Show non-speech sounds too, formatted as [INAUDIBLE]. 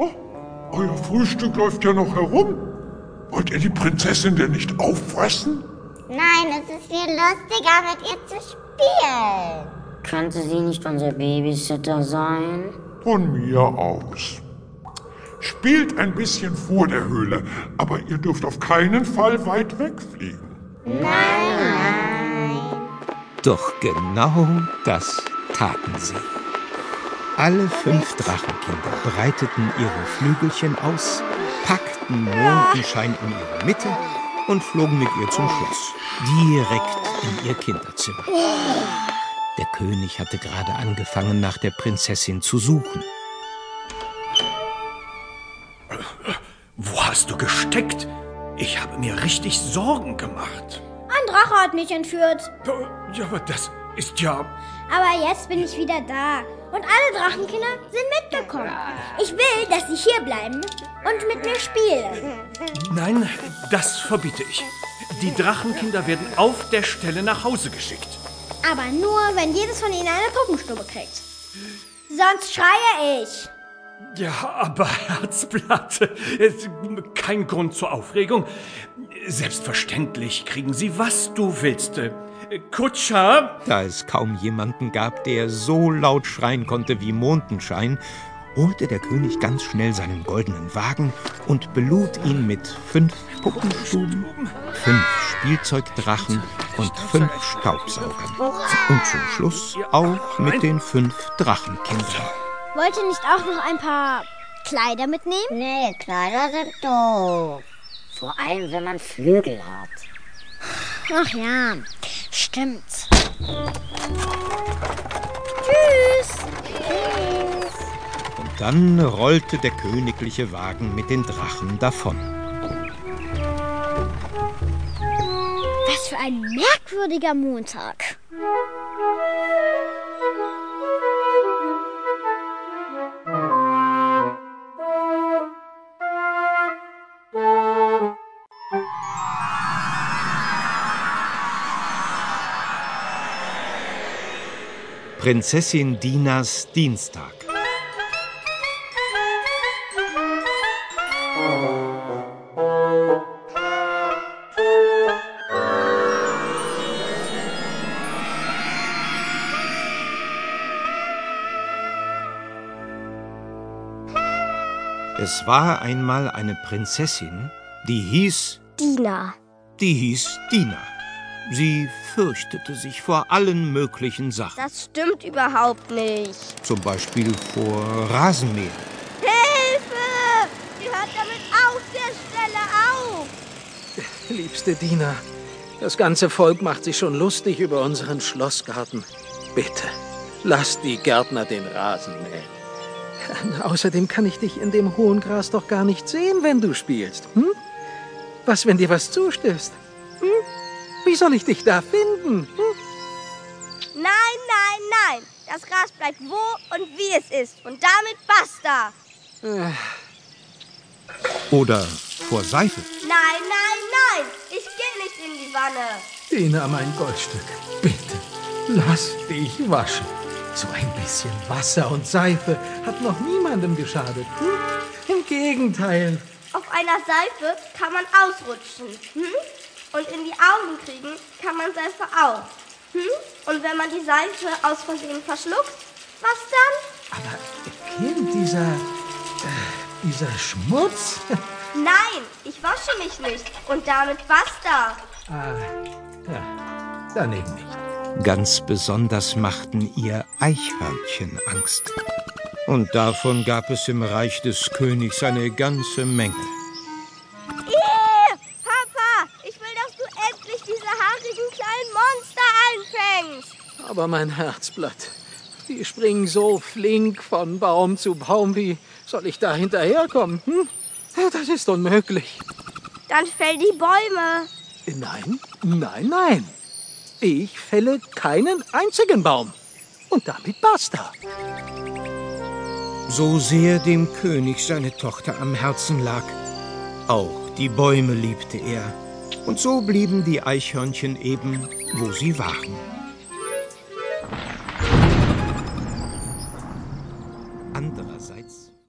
Oh, euer Frühstück läuft ja noch herum. Wollt ihr die Prinzessin denn nicht auffressen? Nein, es ist viel lustiger, mit ihr zu spielen. Könnte sie nicht unser Babysitter sein? Von mir aus. Spielt ein bisschen vor der Höhle, aber ihr dürft auf keinen Fall weit wegfliegen. Doch genau das taten sie. Alle fünf Drachenkinder breiteten ihre Flügelchen aus, packten Mondenschein in ihre Mitte und flogen mit ihr zum Schloss, direkt in ihr Kinderzimmer. Der König hatte gerade angefangen, nach der Prinzessin zu suchen. Wo hast du gesteckt? Ich habe mir richtig Sorgen gemacht. Ein Drache hat mich entführt. Ja, aber das ist ja... Aber jetzt bin ich wieder da. Und alle Drachenkinder sind mitgekommen. Ich will, dass sie hier bleiben und mit mir spielen. Nein, das verbiete ich. Die Drachenkinder werden auf der Stelle nach Hause geschickt. Aber nur, wenn jedes von ihnen eine Puppenstube kriegt. Sonst schreie ich. Ja, aber [LAUGHS] Herzblatt, es- kein Grund zur Aufregung. Selbstverständlich kriegen sie, was du willst. Kutscher, Da es kaum jemanden gab, der so laut schreien konnte wie Mondenschein, holte der König ganz schnell seinen goldenen Wagen und belud ihn mit fünf Puppenstuben, fünf Spielzeugdrachen und fünf Staubsaugern. Und zum Schluss auch mit den fünf Drachenkindern. Wollt ihr nicht auch noch ein paar Kleider mitnehmen? Nee, Kleider sind doof. Vor allem, wenn man Flügel hat. Ach ja, stimmt. Tschüss. Und dann rollte der königliche Wagen mit den Drachen davon. Was für ein merkwürdiger Montag. Prinzessin Dinas Dienstag. Es war einmal eine Prinzessin, die hieß, Dina. die hieß Dina. Sie fürchtete sich vor allen möglichen Sachen, Das stimmt überhaupt nicht. zum Beispiel vor Rasenmäher. Hilfe! Sie hört damit auf der Stelle auf. Liebste Dina, das ganze Volk macht sich schon lustig über unseren Schlossgarten. Bitte, lass die Gärtner den Rasen mähen. [LAUGHS] Außerdem kann ich dich in dem hohen Gras doch gar nicht sehen, wenn du spielst. Hm? Was, wenn dir was zustößt? Hm? Wie soll ich dich da finden? Hm? Nein, nein, nein. Das Gras bleibt wo und wie es ist. Und damit basta. Oder vor Seife. Nein, nein, nein. Ich gehe nicht in die Wanne. Dina, mein Goldstück, bitte, lass dich waschen. So ein bisschen Wasser und Seife hat noch niemandem geschadet. Hm? Im Gegenteil. Auf einer Seife kann man ausrutschen. Hm? Und in die Augen kriegen kann man Seife auch. Hm? Und wenn man die Seife aus Versehen verschluckt, was dann? Aber Kind, dieser. Äh, dieser Schmutz. [LAUGHS] Nein, ich wasche mich nicht. Und damit basta. ah, ja, daneben nicht. Ganz besonders machten ihr Eichhörnchen Angst. Und davon gab es im Reich des Königs eine ganze Menge. Aber mein Herzblatt, die springen so flink von Baum zu Baum. Wie soll ich da hinterherkommen? Hm? Das ist unmöglich. Dann fäll die Bäume. Nein, nein, nein. Ich fälle keinen einzigen Baum. Und damit basta. So sehr dem König seine Tochter am Herzen lag. Auch die Bäume liebte er. Und so blieben die Eichhörnchen eben, wo sie waren.